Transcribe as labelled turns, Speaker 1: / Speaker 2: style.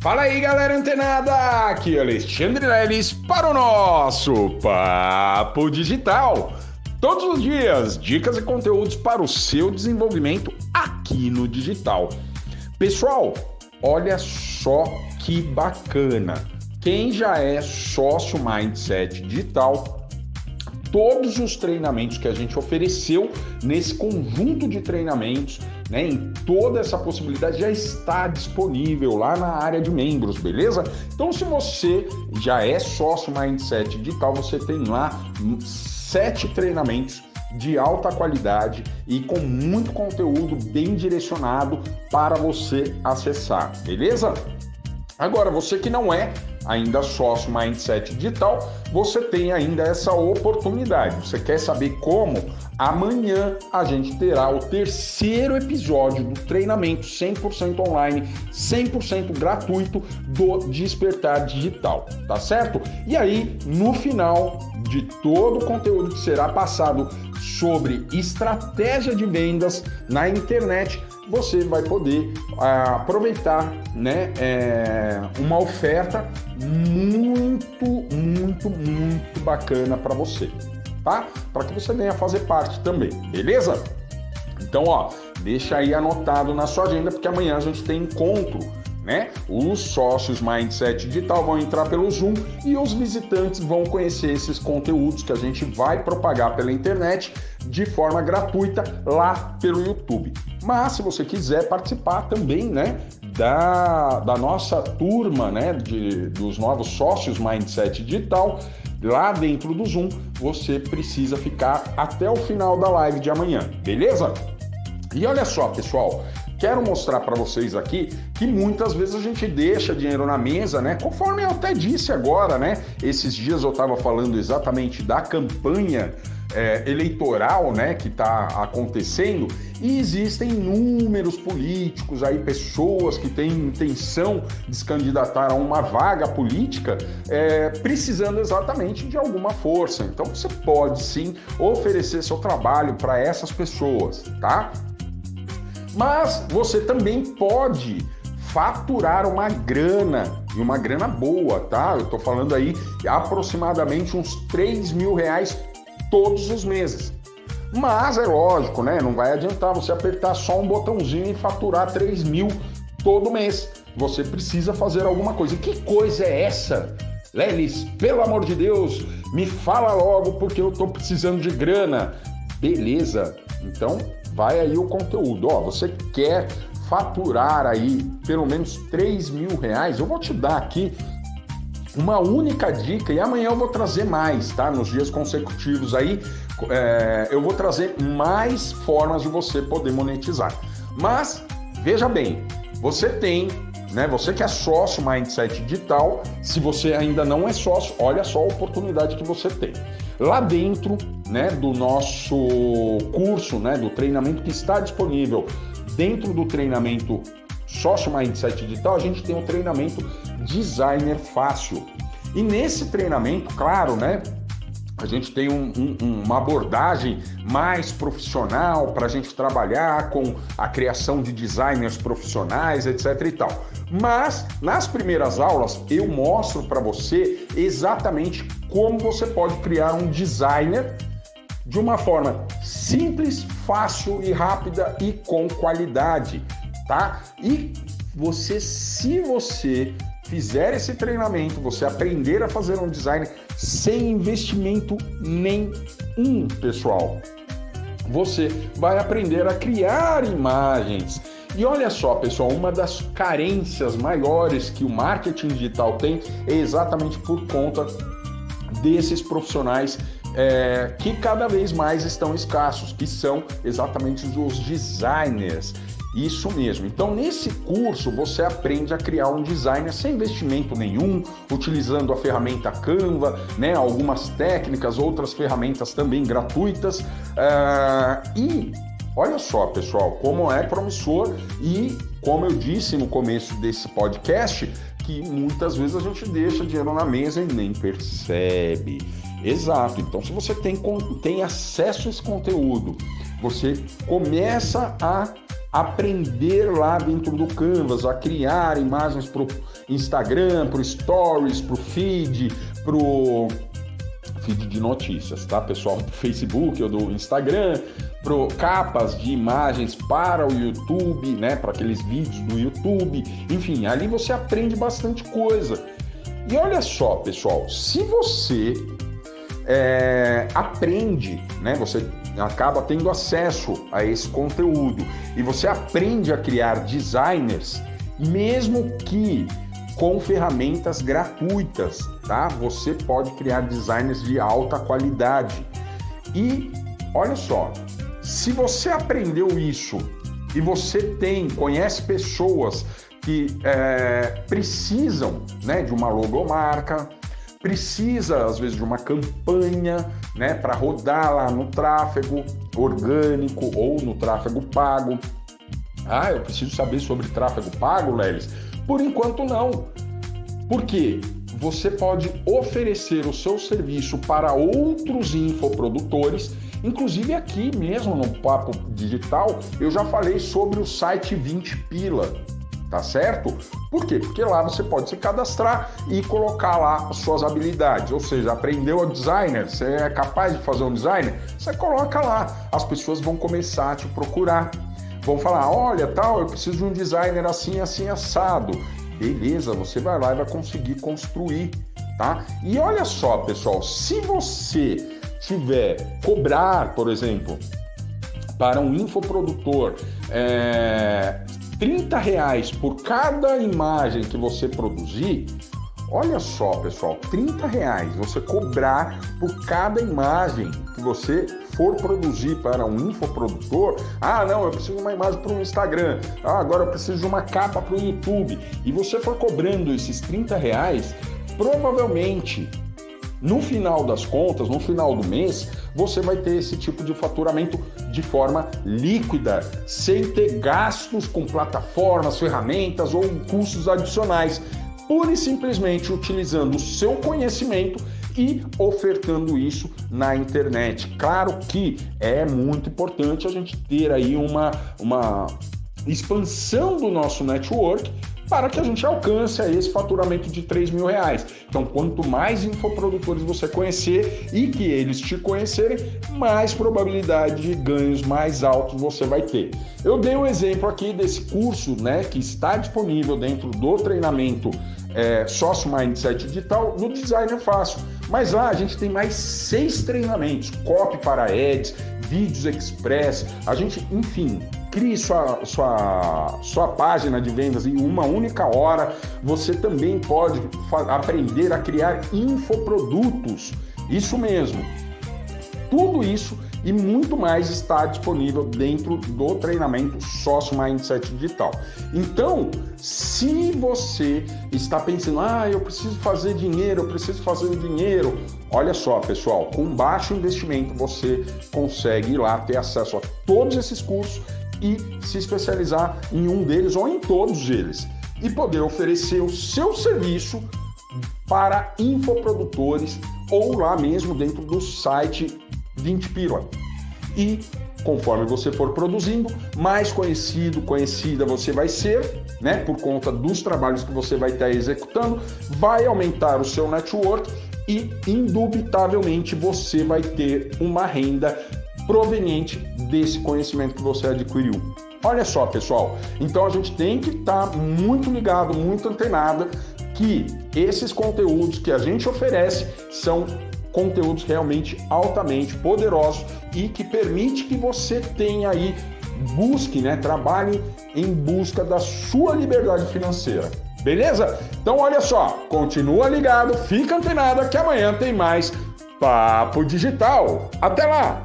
Speaker 1: Fala aí, galera antenada! Aqui é Alexandre Leles para o nosso Papo Digital. Todos os dias, dicas e conteúdos para o seu desenvolvimento aqui no digital. Pessoal, olha só que bacana. Quem já é sócio Mindset Digital todos os treinamentos que a gente ofereceu nesse conjunto de treinamentos, né, em toda essa possibilidade já está disponível lá na área de membros, beleza? Então, se você já é sócio Mindset Digital, você tem lá sete treinamentos de alta qualidade e com muito conteúdo bem direcionado para você acessar, beleza? Agora, você que não é ainda sócio Mindset Digital, você tem ainda essa oportunidade. Você quer saber como? Amanhã a gente terá o terceiro episódio do treinamento 100% online, 100% gratuito do Despertar Digital, tá certo? E aí, no final de todo o conteúdo que será passado sobre estratégia de vendas na internet, você vai poder ah, aproveitar né, é, uma oferta muito, muito, muito bacana para você, tá? Para que você venha fazer parte também, beleza? Então, ó, deixa aí anotado na sua agenda, porque amanhã a gente tem encontro né? Os sócios Mindset Digital vão entrar pelo Zoom e os visitantes vão conhecer esses conteúdos que a gente vai propagar pela internet de forma gratuita lá pelo YouTube. Mas se você quiser participar também, né, da, da nossa turma, né, de, dos novos sócios Mindset Digital, lá dentro do Zoom, você precisa ficar até o final da live de amanhã, beleza? E olha só, pessoal, quero mostrar para vocês aqui que muitas vezes a gente deixa dinheiro na mesa, né? Conforme eu até disse agora, né? Esses dias eu estava falando exatamente da campanha é, eleitoral, né, que está acontecendo e existem inúmeros políticos aí, pessoas que têm intenção de se candidatar a uma vaga política, é, precisando exatamente de alguma força. Então você pode sim oferecer seu trabalho para essas pessoas, tá? Mas você também pode faturar uma grana, e uma grana boa, tá? Eu tô falando aí aproximadamente uns 3 mil reais todos os meses. Mas é lógico, né? Não vai adiantar você apertar só um botãozinho e faturar 3 mil todo mês. Você precisa fazer alguma coisa. E que coisa é essa? Lelis, pelo amor de Deus, me fala logo porque eu tô precisando de grana. Beleza, então vai aí o conteúdo. Ó, você quer faturar aí pelo menos 3 mil reais? Eu vou te dar aqui uma única dica e amanhã eu vou trazer mais, tá? Nos dias consecutivos aí, é, eu vou trazer mais formas de você poder monetizar. Mas veja bem, você tem, né? Você que é sócio Mindset Digital, se você ainda não é sócio, olha só a oportunidade que você tem. Lá dentro, né, do nosso curso, né, do treinamento que está disponível dentro do treinamento Sócio Mindset Digital, a gente tem o um treinamento Designer Fácil. E nesse treinamento, claro, né? A gente tem um, um, uma abordagem mais profissional para a gente trabalhar com a criação de designers profissionais, etc. e tal. Mas nas primeiras aulas eu mostro para você exatamente como você pode criar um designer de uma forma simples, fácil e rápida e com qualidade tá? E você, se você fizer esse treinamento, você aprender a fazer um design sem investimento nenhum, pessoal, você vai aprender a criar imagens. E olha só, pessoal, uma das carências maiores que o marketing digital tem é exatamente por conta desses profissionais é, que cada vez mais estão escassos, que são exatamente os designers. Isso mesmo. Então, nesse curso, você aprende a criar um designer sem investimento nenhum, utilizando a ferramenta Canva, né, algumas técnicas, outras ferramentas também gratuitas. Uh, e olha só, pessoal, como é promissor e como eu disse no começo desse podcast, que muitas vezes a gente deixa dinheiro na mesa e nem percebe. Exato. Então, se você tem, tem acesso a esse conteúdo, você começa a aprender lá dentro do Canvas a criar imagens para o Instagram, para o Stories, para o feed, para o feed de notícias, tá, pessoal? Do Facebook ou do Instagram, pro capas de imagens para o YouTube, né? Para aqueles vídeos do YouTube. Enfim, ali você aprende bastante coisa. E olha só, pessoal, se você é, aprende, né? Você acaba tendo acesso a esse conteúdo e você aprende a criar designers, mesmo que com ferramentas gratuitas, tá? Você pode criar designers de alta qualidade. E olha só, se você aprendeu isso e você tem, conhece pessoas que é, precisam né, de uma logomarca, precisa às vezes de uma campanha né, para rodar lá no tráfego orgânico ou no tráfego pago. Ah, eu preciso saber sobre tráfego pago, Lelis? Por enquanto não. Por quê? Você pode oferecer o seu serviço para outros infoprodutores Inclusive aqui mesmo no Papo Digital, eu já falei sobre o site 20 Pila, tá certo? Por quê? Porque lá você pode se cadastrar e colocar lá as suas habilidades, ou seja, aprendeu a designer, você é capaz de fazer um design, você coloca lá, as pessoas vão começar a te procurar, vão falar, olha, tal, eu preciso de um designer assim, assim, assado. Beleza, você vai lá e vai conseguir construir, tá? E olha só, pessoal, se você tiver cobrar, por exemplo, para um infoprodutor é, 30 reais por cada imagem que você produzir, olha só, pessoal, 30 reais você cobrar por cada imagem que você for produzir para um infoprodutor. Ah, não, eu preciso de uma imagem para o Instagram. Ah, agora eu preciso de uma capa para o YouTube. E você for cobrando esses 30 reais, provavelmente no final das contas, no final do mês, você vai ter esse tipo de faturamento de forma líquida, sem ter gastos com plataformas, ferramentas ou custos adicionais, pura e simplesmente utilizando o seu conhecimento e ofertando isso na internet. Claro que é muito importante a gente ter aí uma, uma expansão do nosso network para que a gente alcance esse faturamento de 3 mil reais. Então, quanto mais infoprodutores você conhecer e que eles te conhecerem, mais probabilidade de ganhos mais altos você vai ter. Eu dei um exemplo aqui desse curso, né, que está disponível dentro do treinamento é, Sócio Mindset Digital no Designer Fácil. Mas lá a gente tem mais seis treinamentos, copy para ads, vídeos express, a gente, enfim, Crie sua, sua, sua página de vendas em uma única hora. Você também pode aprender a criar infoprodutos. Isso mesmo. Tudo isso e muito mais está disponível dentro do treinamento Sócio Mindset Digital. Então, se você está pensando, ah, eu preciso fazer dinheiro, eu preciso fazer dinheiro, olha só, pessoal, com baixo investimento você consegue ir lá ter acesso a todos esses cursos e se especializar em um deles ou em todos eles e poder oferecer o seu serviço para infoprodutores ou lá mesmo dentro do site 20 Pila. E conforme você for produzindo, mais conhecido, conhecida você vai ser, né? Por conta dos trabalhos que você vai estar executando, vai aumentar o seu network e indubitavelmente você vai ter uma renda proveniente desse conhecimento que você adquiriu. Olha só, pessoal, então a gente tem que estar tá muito ligado, muito antenado que esses conteúdos que a gente oferece são conteúdos realmente altamente poderosos e que permite que você tenha aí busque, né, trabalhe em busca da sua liberdade financeira. Beleza? Então olha só, continua ligado, fica antenado que amanhã tem mais Papo Digital. Até lá!